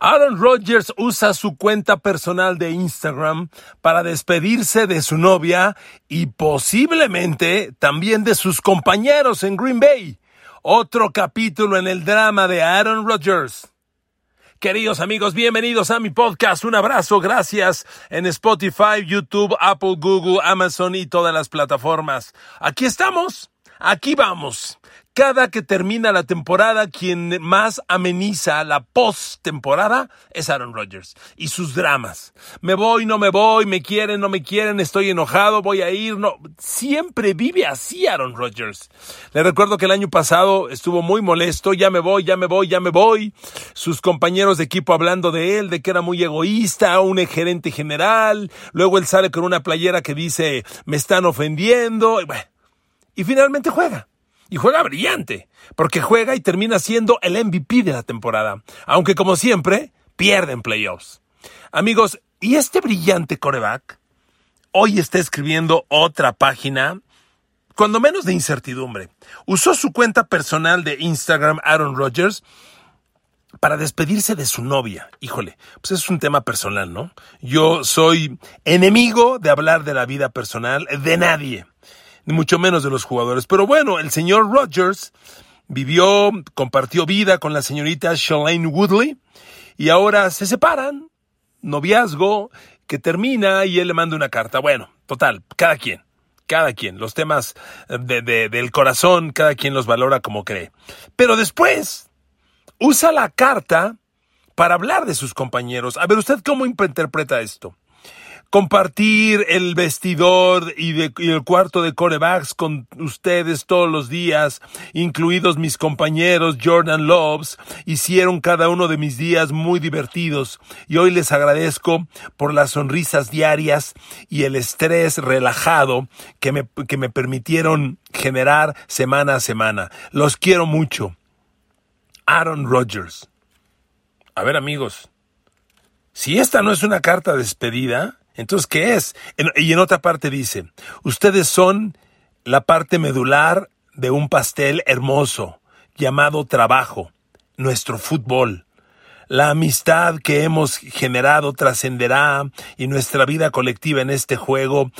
Aaron Rodgers usa su cuenta personal de Instagram para despedirse de su novia y posiblemente también de sus compañeros en Green Bay. Otro capítulo en el drama de Aaron Rodgers. Queridos amigos, bienvenidos a mi podcast. Un abrazo, gracias en Spotify, YouTube, Apple, Google, Amazon y todas las plataformas. Aquí estamos, aquí vamos. Cada que termina la temporada, quien más ameniza la post-temporada es Aaron Rodgers y sus dramas. Me voy, no me voy, me quieren, no me quieren, estoy enojado, voy a ir, no. Siempre vive así Aaron Rodgers. Le recuerdo que el año pasado estuvo muy molesto, ya me voy, ya me voy, ya me voy. Sus compañeros de equipo hablando de él, de que era muy egoísta, un gerente general. Luego él sale con una playera que dice, me están ofendiendo. y finalmente juega. Y juega brillante, porque juega y termina siendo el MVP de la temporada, aunque como siempre, pierde en playoffs. Amigos, y este brillante coreback hoy está escribiendo otra página, cuando menos de incertidumbre. Usó su cuenta personal de Instagram, Aaron Rodgers, para despedirse de su novia. Híjole, pues es un tema personal, ¿no? Yo soy enemigo de hablar de la vida personal de nadie mucho menos de los jugadores. Pero bueno, el señor Rogers vivió, compartió vida con la señorita Shalane Woodley y ahora se separan, noviazgo que termina y él le manda una carta. Bueno, total, cada quien, cada quien, los temas de, del corazón, cada quien los valora como cree. Pero después usa la carta para hablar de sus compañeros. A ver, ¿usted cómo interpreta esto? Compartir el vestidor y, el cuarto de corebacks con ustedes todos los días, incluidos mis compañeros Jordan Loves, hicieron cada uno de mis días muy divertidos y hoy les agradezco por las sonrisas diarias y el estrés relajado que me, que me permitieron generar semana a semana. Los quiero mucho. Aaron Rodgers. A ver amigos, si esta no es una carta de despedida, entonces, ¿qué es? y en otra parte dice, ustedes son la parte medular de un pastel hermoso llamado trabajo, nuestro fútbol. La amistad que hemos generado trascenderá y nuestra vida colectiva en este juego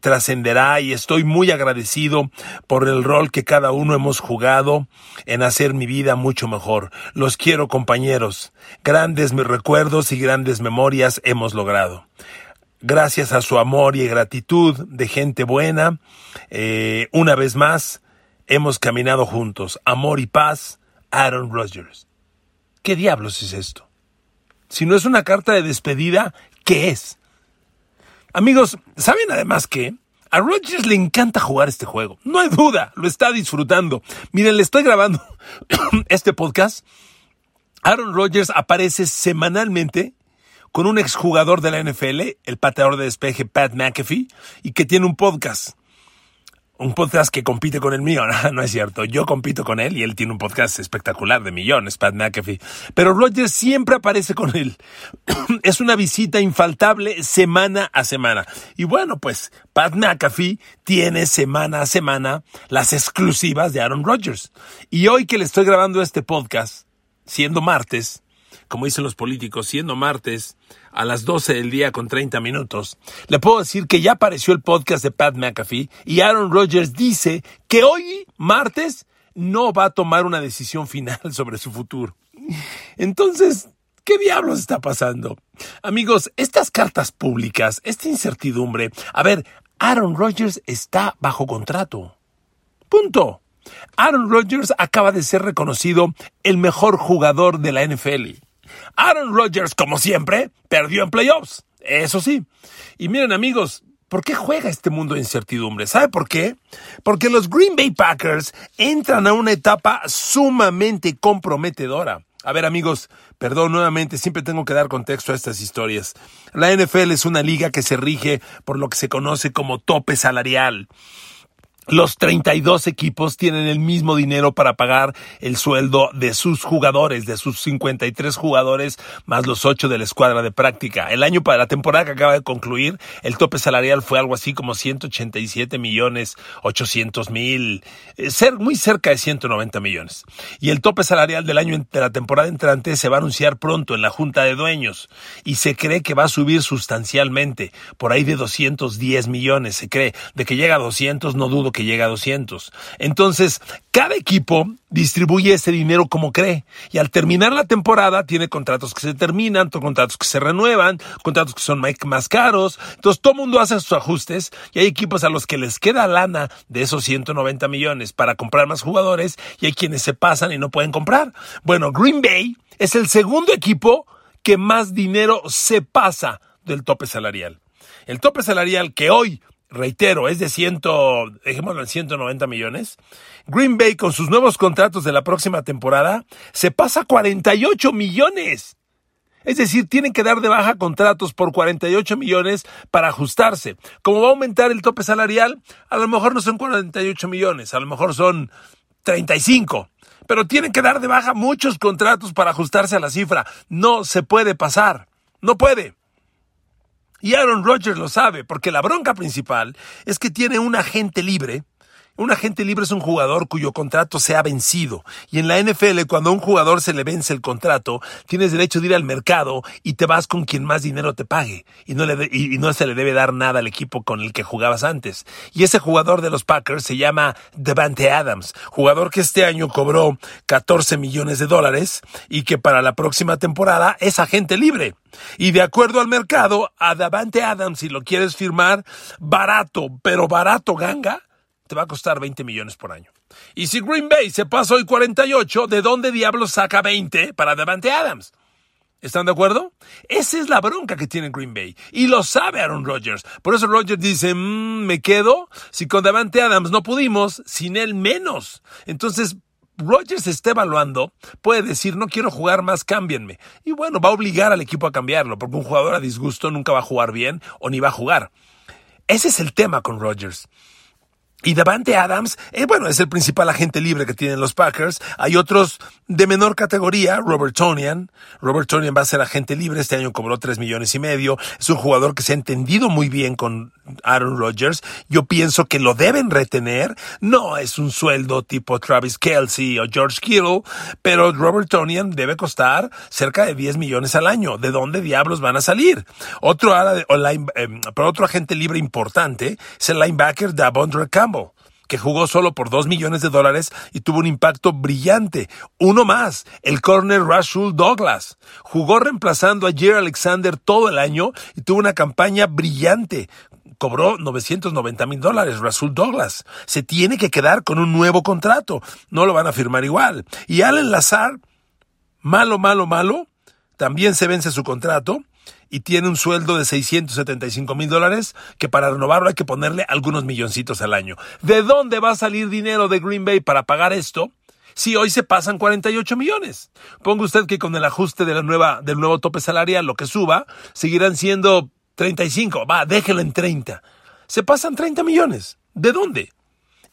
trascenderá y estoy muy agradecido por el rol que cada uno hemos jugado en hacer mi vida mucho mejor. Los quiero compañeros. Grandes mis recuerdos y grandes memorias hemos logrado gracias a su amor y gratitud de gente buena, eh, una vez más hemos caminado juntos. Amor y paz, Aaron Rodgers. ¿Qué diablos es esto? Si no es una carta de despedida, ¿qué es? Amigos, ¿saben además que a Rodgers le encanta jugar este juego? No hay duda, lo está disfrutando. Miren, le estoy grabando este podcast. Aaron Rodgers aparece semanalmente con un exjugador de la NFL, el pateador de despeje Pat McAfee, y que tiene un podcast. Un podcast que compite con el mío, no, es cierto. Yo compito con él y él tiene un podcast espectacular de millones, Pat McAfee. Pero Rogers siempre aparece con él. es una visita infaltable semana a semana. Y bueno, pues Pat McAfee tiene semana a semana las exclusivas de Aaron Rodgers. Y hoy que le estoy grabando este podcast, siendo martes, como dicen los políticos, siendo martes a las 12 del día con 30 minutos, le puedo decir que ya apareció el podcast de Pat McAfee y Aaron Rodgers dice que hoy, martes, no va a tomar una decisión final sobre su futuro. Entonces, ¿qué diablos está pasando? Amigos, estas cartas públicas, esta incertidumbre, a ver, Aaron Rodgers está bajo contrato. Punto. Aaron Rodgers acaba de ser reconocido el mejor jugador de la NFL. Aaron Rodgers, como siempre, perdió en playoffs. Eso sí. Y miren amigos, ¿por qué juega este mundo de incertidumbre? ¿Sabe por qué? Porque los Green Bay Packers entran a una etapa sumamente comprometedora. A ver amigos, perdón nuevamente, siempre tengo que dar contexto a estas historias. La NFL es una liga que se rige por lo que se conoce como tope salarial. Los 32 equipos tienen el mismo dinero para pagar el sueldo de sus jugadores, de sus 53 jugadores, más los 8 de la escuadra de práctica. El año para la temporada que acaba de concluir, el tope salarial fue algo así como 187 millones 800 mil, eh, ser muy cerca de 190 millones. Y el tope salarial del año de la temporada entrante se va a anunciar pronto en la junta de dueños y se cree que va a subir sustancialmente, por ahí de 210 millones, se cree, de que llega a 200 no dudo que llega a 200. Entonces, cada equipo distribuye ese dinero como cree. Y al terminar la temporada, tiene contratos que se terminan, contratos que se renuevan, contratos que son más caros. Entonces, todo mundo hace sus ajustes y hay equipos a los que les queda lana de esos 190 millones para comprar más jugadores y hay quienes se pasan y no pueden comprar. Bueno, Green Bay es el segundo equipo que más dinero se pasa del tope salarial. El tope salarial que hoy reitero, es de ciento, dejémoslo en 190 millones. Green Bay con sus nuevos contratos de la próxima temporada se pasa 48 millones. Es decir, tienen que dar de baja contratos por 48 millones para ajustarse. Como va a aumentar el tope salarial, a lo mejor no son 48 millones, a lo mejor son 35. Pero tienen que dar de baja muchos contratos para ajustarse a la cifra. No se puede pasar. No puede. Y Aaron Rodgers lo sabe, porque la bronca principal es que tiene un agente libre un agente libre es un jugador cuyo contrato se ha vencido. Y en la NFL, cuando a un jugador se le vence el contrato, tienes derecho de ir al mercado y te vas con quien más dinero te pague. Y no, le y no se le debe dar nada al equipo con el que jugabas antes. Y ese jugador de los Packers se llama Devante Adams, jugador que este año cobró 14 millones de dólares y que para la próxima temporada es agente libre. Y de acuerdo al mercado, a Devante Adams, si lo quieres firmar, barato, pero barato ganga, te va a costar 20 millones por año. Y si Green Bay se pasa hoy 48, ¿de dónde diablos saca 20 para Devante Adams? ¿Están de acuerdo? Esa es la bronca que tiene Green Bay. Y lo sabe Aaron Rodgers. Por eso Rodgers dice, mm, me quedo. Si con Devante Adams no pudimos, sin él menos. Entonces, Rodgers está evaluando, puede decir, no quiero jugar más, cámbienme. Y bueno, va a obligar al equipo a cambiarlo, porque un jugador a disgusto nunca va a jugar bien o ni va a jugar. Ese es el tema con Rodgers. Y Davante Adams, eh, bueno, es el principal agente libre que tienen los Packers. Hay otros de menor categoría, Robert Tonian. Robert Tonian va a ser agente libre, este año cobró tres millones y medio. Es un jugador que se ha entendido muy bien con Aaron Rodgers. Yo pienso que lo deben retener. No es un sueldo tipo Travis Kelsey o George Kittle, pero Robert Tonian debe costar cerca de 10 millones al año. ¿De dónde diablos van a salir? Otro, ala eh, otro agente libre importante es el linebacker Davondre Campbell que jugó solo por 2 millones de dólares y tuvo un impacto brillante. Uno más, el corner Rashul Douglas. Jugó reemplazando a Jerry Alexander todo el año y tuvo una campaña brillante. Cobró 990 mil dólares, Rasul Douglas. Se tiene que quedar con un nuevo contrato. No lo van a firmar igual. Y Allen Lazar, malo, malo, malo, también se vence su contrato y tiene un sueldo de 675 mil dólares que para renovarlo hay que ponerle algunos milloncitos al año. ¿De dónde va a salir dinero de Green Bay para pagar esto? Si hoy se pasan 48 millones. Ponga usted que con el ajuste de la nueva, del nuevo tope salarial, lo que suba, seguirán siendo 35. Va, déjelo en 30. Se pasan 30 millones. ¿De dónde?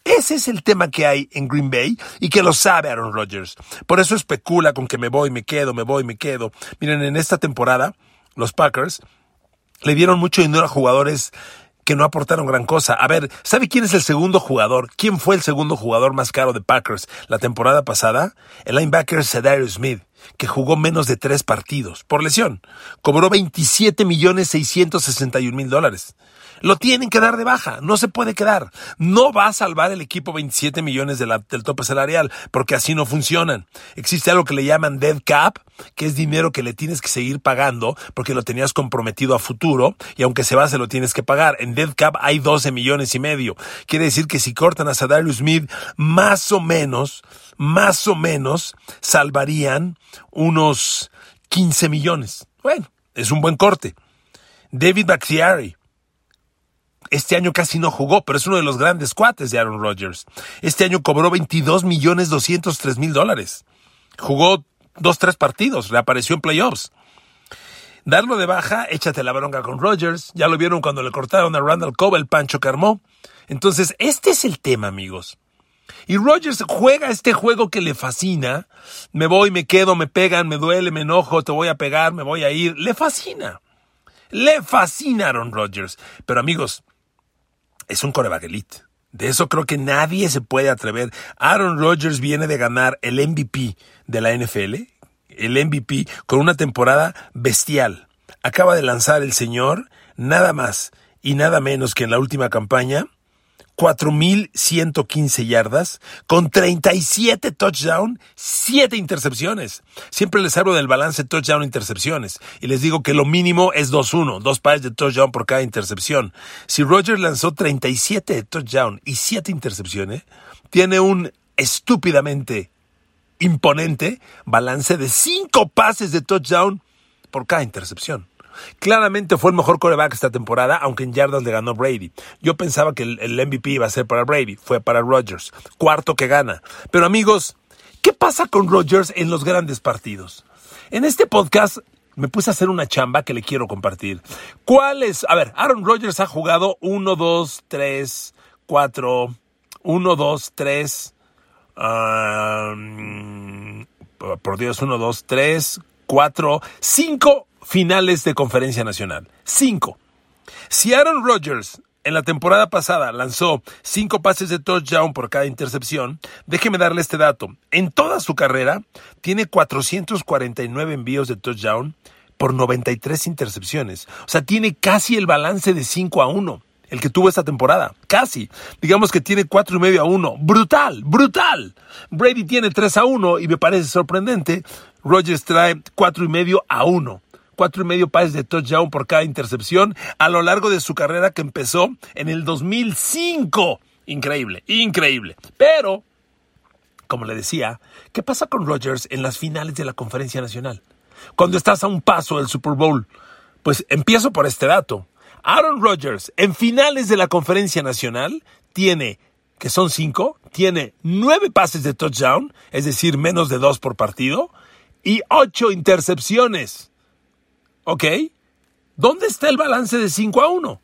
Ese es el tema que hay en Green Bay y que lo sabe Aaron Rodgers. Por eso especula con que me voy, me quedo, me voy, me quedo. Miren, en esta temporada los Packers, le dieron mucho dinero a jugadores que no aportaron gran cosa. A ver, ¿sabe quién es el segundo jugador? ¿Quién fue el segundo jugador más caro de Packers la temporada pasada? El linebacker Cedarius Smith, que jugó menos de tres partidos por lesión. Cobró 27 millones 661 mil dólares. Lo tienen que dar de baja, no se puede quedar. No va a salvar el equipo 27 millones del tope salarial, porque así no funcionan. Existe algo que le llaman dead cap, que es dinero que le tienes que seguir pagando porque lo tenías comprometido a futuro y aunque se va se lo tienes que pagar. En dead cap hay 12 millones y medio. Quiere decir que si cortan a Sadarius Smith, más o menos, más o menos, salvarían unos 15 millones. Bueno, es un buen corte. David Bakhtiari, este año casi no jugó, pero es uno de los grandes cuates de Aaron Rodgers. Este año cobró 22 millones 203 mil dólares. Jugó dos, tres partidos, reapareció en playoffs. Darlo de baja, échate la bronca con Rodgers. Ya lo vieron cuando le cortaron a Randall Cobb el pancho que armó. Entonces, este es el tema, amigos. Y Rogers juega este juego que le fascina. Me voy, me quedo, me pegan, me duele, me enojo, te voy a pegar, me voy a ir. Le fascina. Le fascina Aaron Rodgers. Pero amigos, es un coreback elite. De eso creo que nadie se puede atrever. Aaron Rodgers viene de ganar el MVP de la NFL, el MVP con una temporada bestial. Acaba de lanzar el señor nada más y nada menos que en la última campaña 4.115 yardas, con 37 touchdowns, 7 intercepciones. Siempre les hablo del balance touchdown-intercepciones y les digo que lo mínimo es 2-1, dos pares de touchdown por cada intercepción. Si Rogers lanzó 37 touchdowns y 7 intercepciones, tiene un estúpidamente imponente balance de 5 pases de touchdown por cada intercepción. Claramente fue el mejor coreback esta temporada, aunque en yardas le ganó Brady. Yo pensaba que el, MVP iba a ser para Brady, fue para Rodgers. Cuarto que gana. Pero amigos, ¿qué pasa con Rodgers en los grandes partidos? En este podcast me puse a hacer una chamba que le quiero compartir. ¿Cuál es? A ver, Aaron Rodgers ha jugado 1, 2, 3, 4, 1, 2, 3, por Dios, 1, 2, 3, 4, 5 finales de conferencia nacional. Cinco. Si Aaron Rodgers en la temporada pasada lanzó cinco pases de touchdown por cada intercepción, déjeme darle este dato. En toda su carrera tiene 449 envíos de touchdown por 93 intercepciones. O sea, tiene casi el balance de 5 a 1 el que tuvo esta temporada. Casi. Digamos que tiene cuatro y medio a 1. Brutal, brutal. Brady tiene 3 a 1 y me parece sorprendente. Rodgers trae cuatro y medio a 1 cuatro y medio pases de touchdown por cada intercepción a lo largo de su carrera que empezó en el 2005. Increíble, increíble. Pero, como le decía, ¿qué pasa con Rodgers en las finales de la Conferencia Nacional? Cuando estás a un paso del Super Bowl. Pues empiezo por este dato. Aaron Rodgers en finales de la Conferencia Nacional tiene, que son cinco, tiene nueve pases de touchdown, es decir, menos de dos por partido, y ocho intercepciones. ¿Ok? ¿Dónde está el balance de 5 a 1?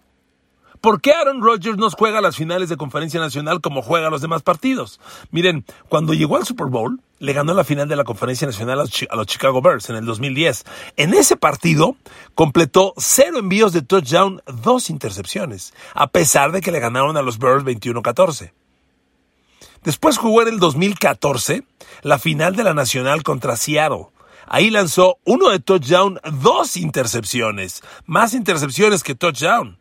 ¿Por qué Aaron Rodgers no juega las finales de conferencia nacional como juega los demás partidos? Miren, cuando llegó al Super Bowl, le ganó la final de la conferencia nacional a los Chicago Bears en el 2010. En ese partido, completó cero envíos de touchdown, dos intercepciones, a pesar de que le ganaron a los Bears 21-14. Después jugó en el 2014 la final de la nacional contra Seattle Ahí lanzó uno de touchdown, dos intercepciones, más intercepciones que touchdown,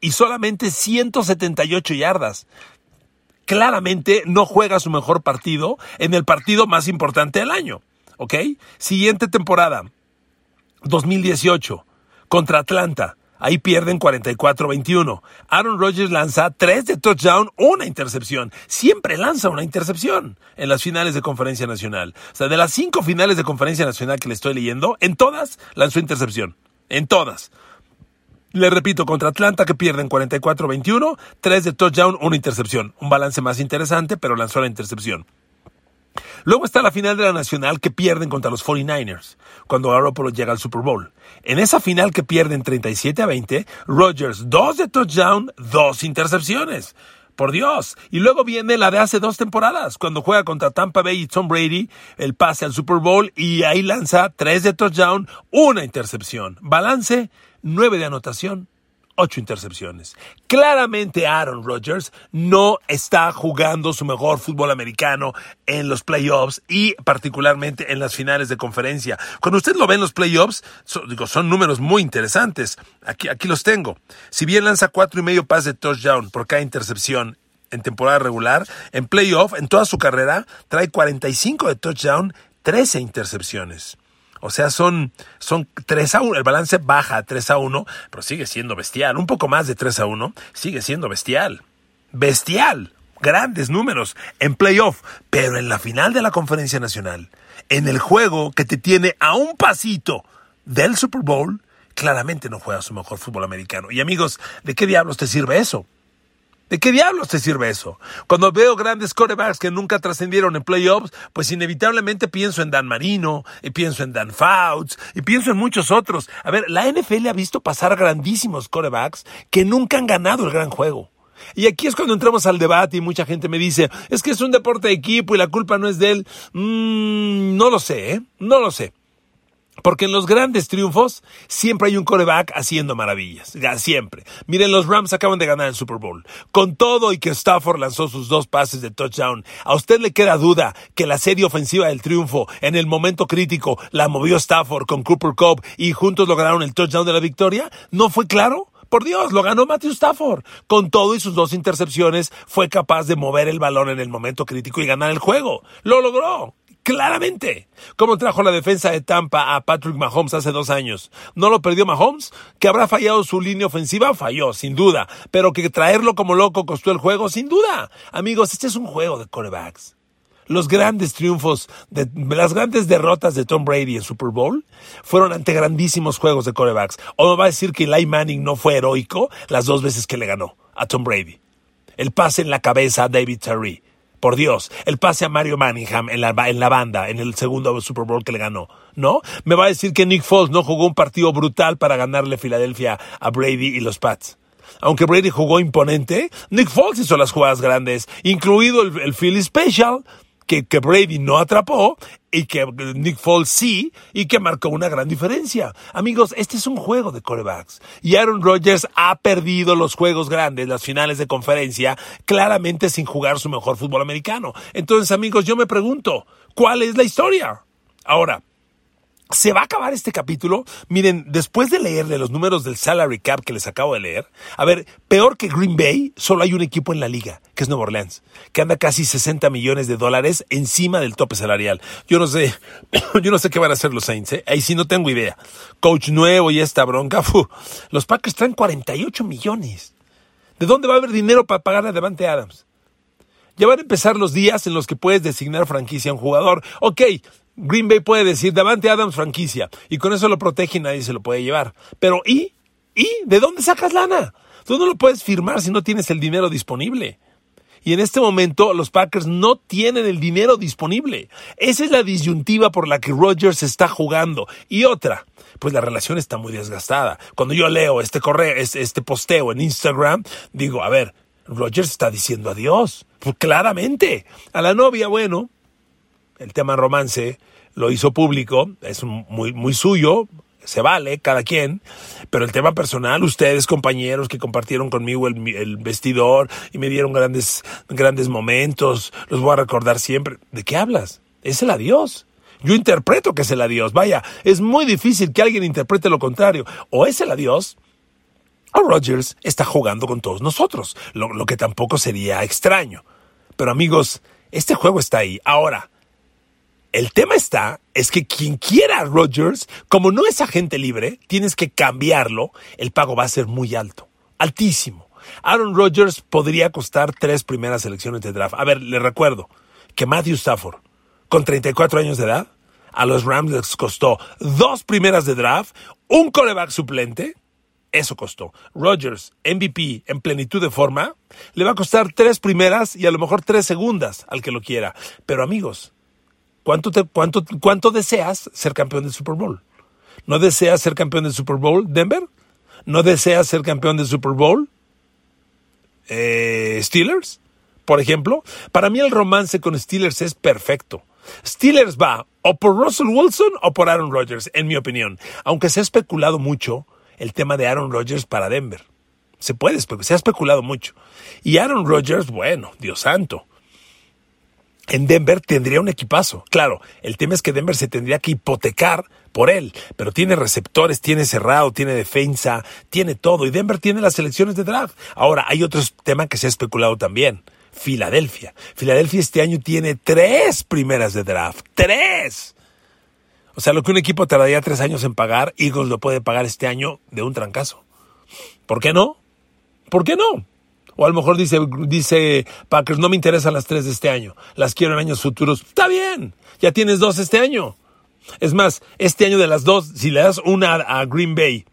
y solamente 178 yardas. Claramente no juega su mejor partido en el partido más importante del año. ¿Ok? Siguiente temporada, 2018, contra Atlanta. Ahí pierden 44-21. Aaron Rodgers lanza tres de touchdown, una intercepción. Siempre lanza una intercepción en las finales de conferencia nacional. O sea, de las cinco finales de conferencia nacional que le estoy leyendo, en todas lanzó intercepción. En todas. Le repito, contra Atlanta que pierden 44-21, tres de touchdown, una intercepción. Un balance más interesante, pero lanzó la intercepción. Luego está la final de la Nacional que pierden contra los 49ers, cuando Garoppolo llega al Super Bowl. En esa final que pierden 37 a 20, Rodgers, dos de touchdown, dos intercepciones. Por Dios. Y luego viene la de hace dos temporadas, cuando juega contra Tampa Bay y Tom Brady, el pase al Super Bowl y ahí lanza tres de touchdown, una intercepción. Balance, nueve de anotación, ocho intercepciones. Claramente Aaron Rodgers no está jugando su mejor fútbol americano en los playoffs y particularmente en las finales de conferencia. Cuando usted lo ve en los playoffs, digo, son números muy interesantes. Aquí, aquí los tengo. Si bien lanza cuatro y medio pases de touchdown por cada intercepción en temporada regular, en playoff, en toda su carrera, trae 45 de touchdown, 13 intercepciones. O sea, son, son 3 a 1. El balance baja a 3 a 1, pero sigue siendo bestial. Un poco más de 3 a 1, sigue siendo bestial. Bestial. Grandes números en playoff, pero en la final de la conferencia nacional, en el juego que te tiene a un pasito del Super Bowl, claramente no juega su mejor fútbol americano. Y amigos, ¿de qué diablos te sirve eso? ¿De qué diablos te sirve eso? Cuando veo grandes quarterbacks que nunca trascendieron en playoffs, pues inevitablemente pienso en Dan Marino, y pienso en Dan Fouts, y pienso en muchos otros. A ver, la NFL ha visto pasar grandísimos quarterbacks que nunca han ganado el gran juego. Y aquí es cuando entramos al debate y mucha gente me dice, es que es un deporte de equipo y la culpa no es de él. Mm, no lo sé, ¿eh? No lo sé. Porque en los grandes triunfos siempre hay un coreback haciendo maravillas. Ya, siempre. Miren, los Rams acaban de ganar el Super Bowl. Con todo y que Stafford lanzó sus dos pases de touchdown, ¿a usted le queda duda que la serie ofensiva del triunfo en el momento crítico la movió Stafford con Cooper Cobb y juntos lograron el touchdown de la victoria? ¿No fue claro? Por Dios, lo ganó Matthew Stafford. Con todo y sus dos intercepciones, fue capaz de mover el balón en el momento crítico y ganar el juego. Lo logró. Claramente. Como trajo la defensa de Tampa a Patrick Mahomes hace dos años. ¿No lo perdió Mahomes? ¿Que habrá fallado su línea ofensiva? Falló, sin duda. Pero que traerlo como loco costó el juego, sin duda. Amigos, este es un juego de corebacks los grandes triunfos, de, las grandes derrotas de Tom Brady en Super Bowl fueron ante grandísimos juegos de corebacks. O va a decir que Eli Manning no fue heroico las dos veces que le ganó a Tom Brady. El pase en la cabeza a David Terry. Por Dios, el pase a Mario Manningham en la, en la banda, en el segundo Super Bowl que le ganó. ¿No? Me va a decir que Nick Foles no jugó un partido brutal para ganarle Filadelfia a Brady y los Pats aunque Brady jugó imponente, Nick Foles hizo las jugadas grandes, incluido el, el Philly Special, que, que, Brady no atrapó y que Nick Foles sí y que marcó una gran diferencia. Amigos, este es un juego de corebacks y Aaron Rodgers ha perdido los juegos grandes, las finales de conferencia, claramente sin jugar su mejor fútbol americano. Entonces, amigos, yo me pregunto, ¿cuál es la historia? Ahora, se va a acabar este capítulo. Miren, después de leerle los números del salary cap que les acabo de leer, a ver, peor que Green Bay, solo hay un equipo en la liga, que es Nueva Orleans, que anda casi 60 millones de dólares encima del tope salarial. Yo no sé, yo no sé qué van a hacer los Saints, ¿eh? ahí sí no tengo idea. Coach nuevo y esta bronca, los Packers traen 48 millones. ¿De dónde va a haber dinero para pagarle a Devante Adams? Ya van a empezar los días en los que puedes designar franquicia a un jugador. Ok, Green Bay puede decir, Davante Adams franquicia, y con eso lo protege y nadie se lo puede llevar. Pero ¿y? ¿Y? ¿De dónde sacas lana? Tú no lo puedes firmar si no tienes el dinero disponible. Y en este momento los Packers no tienen el dinero disponible. Esa es la disyuntiva por la que Rodgers está jugando. Y otra, pues la relación está muy desgastada. Cuando yo leo este correo, este posteo en Instagram, digo, a ver, Rodgers está diciendo adiós. Pues claramente. A la novia, bueno, el tema romance lo hizo público, es muy, muy suyo, se vale, cada quien, pero el tema personal, ustedes compañeros que compartieron conmigo el, vestidor y me dieron grandes, grandes momentos, los voy a recordar siempre. ¿De qué hablas? Es el adiós. Yo interpreto que es el adiós. Vaya, es muy difícil que alguien interprete lo contrario. O es el adiós, o Rogers está jugando con todos nosotros, lo, lo que tampoco sería extraño. Pero amigos, este juego está ahí. Ahora, el tema está, es que quien quiera a Rodgers, como no es agente libre, tienes que cambiarlo, el pago va a ser muy alto, altísimo. Aaron Rodgers podría costar tres primeras selecciones de draft. A ver, le recuerdo que Matthew Stafford, con 34 años de edad, a los Rams les costó dos primeras de draft, un coreback suplente, eso costó. Rodgers, MVP en plenitud de forma, le va a costar tres primeras y a lo mejor tres segundas al que lo quiera. Pero amigos, ¿Cuánto, cuánto, ¿Cuánto deseas ser campeón del Super Bowl? ¿No deseas ser campeón del Super Bowl, Denver? ¿No deseas ser campeón del Super Bowl? Eh, ¿Steelers? Por ejemplo, para mí el romance con Steelers es perfecto. Steelers va o por Russell Wilson o por Aaron Rodgers, en mi opinión. Aunque se ha especulado mucho el tema de Aaron Rodgers para Denver. Se puede, se ha especulado mucho. Y Aaron Rodgers, bueno, Dios santo en Denver tendría un equipazo. Claro, el tema es que Denver se tendría que hipotecar por él, pero tiene receptores, tiene cerrado, tiene defensa, tiene todo, y Denver tiene las selecciones de draft. Ahora, hay otro tema que se ha especulado también. Filadelfia. Filadelfia este año tiene tres primeras de draft. ¡Tres! O sea, lo que un equipo tardaría tres años en pagar, Eagles lo puede pagar este año de un trancazo. ¿Por qué no? ¿Por qué no? O a lo mejor dice, dice Packers, no me interesan las tres de este año, las quiero en años futuros. Está bien, ya tienes dos este año. Es más, este año de las dos, si le das una a Green Bay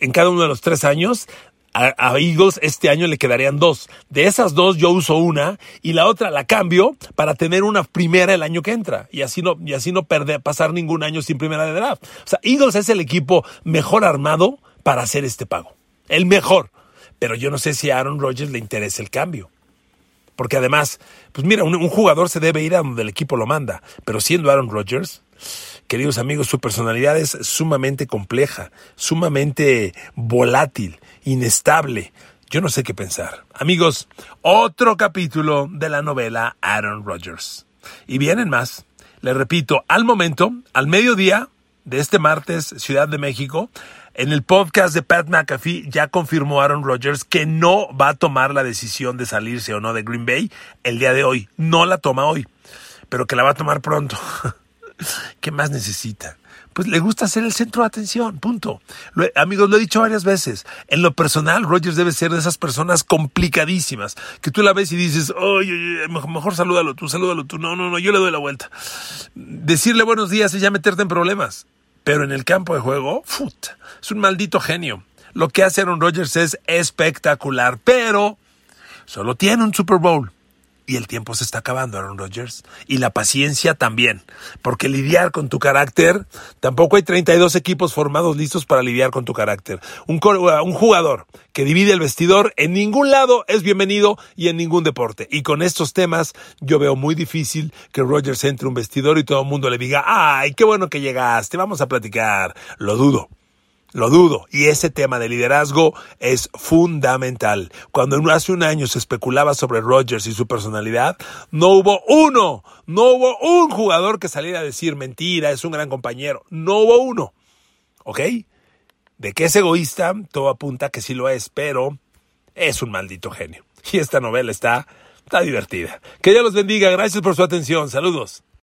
en cada uno de los tres años, a, Eagles este año le quedarían dos. De esas dos yo uso una y la otra la cambio para tener una primera el año que entra y así no, y así no perder, pasar ningún año sin primera de draft. O sea, Eagles es el equipo mejor armado para hacer este pago. El mejor. Pero yo no sé si a Aaron Rodgers le interesa el cambio. Porque además, pues mira, un, jugador se debe ir a donde el equipo lo manda, pero siendo Aaron Rodgers, queridos amigos, su personalidad es sumamente compleja, sumamente volátil, inestable. Yo no sé qué pensar. Amigos, otro capítulo de la novela Aaron Rodgers. Y vienen más. Les repito, al momento, al mediodía de este martes, Ciudad de México, en el podcast de Pat McAfee ya confirmó Aaron Rodgers que no va a tomar la decisión de salirse o no de Green Bay el día de hoy. No la toma hoy, pero que la va a tomar pronto. ¿Qué más necesita? Pues le gusta ser el centro de atención, punto. amigos, lo he dicho varias veces. En lo personal, Rodgers debe ser de esas personas complicadísimas, que tú la ves y dices, oye, mejor salúdalo tú, salúdalo tú. No, no, no, yo le doy la vuelta. Decirle buenos días es ya meterte en problemas. Pero en el campo de juego, ¡fut! es un maldito genio. Lo que hace Aaron Rodgers es espectacular, pero solo tiene un Super Bowl. Y el tiempo se está acabando, Aaron Rodgers. Y la paciencia también. Porque lidiar con tu carácter, tampoco hay 32 equipos formados listos para lidiar con tu carácter. Un, un, jugador que divide el vestidor en ningún lado es bienvenido y en ningún deporte. Y con estos temas yo veo muy difícil que Rodgers entre un vestidor y todo el mundo le diga, ay, qué bueno que llegaste, vamos a platicar. Lo dudo. Lo dudo. Y ese tema de liderazgo es fundamental. Cuando hace un año se especulaba sobre Rodgers y su personalidad, no hubo uno, no hubo un jugador que saliera a decir mentira, es un gran compañero. No hubo uno. ¿Ok? De que es egoísta, todo apunta que sí lo es, pero es un maldito genio. Y esta novela está, está divertida. Que Dios los bendiga. Gracias por su atención. Saludos.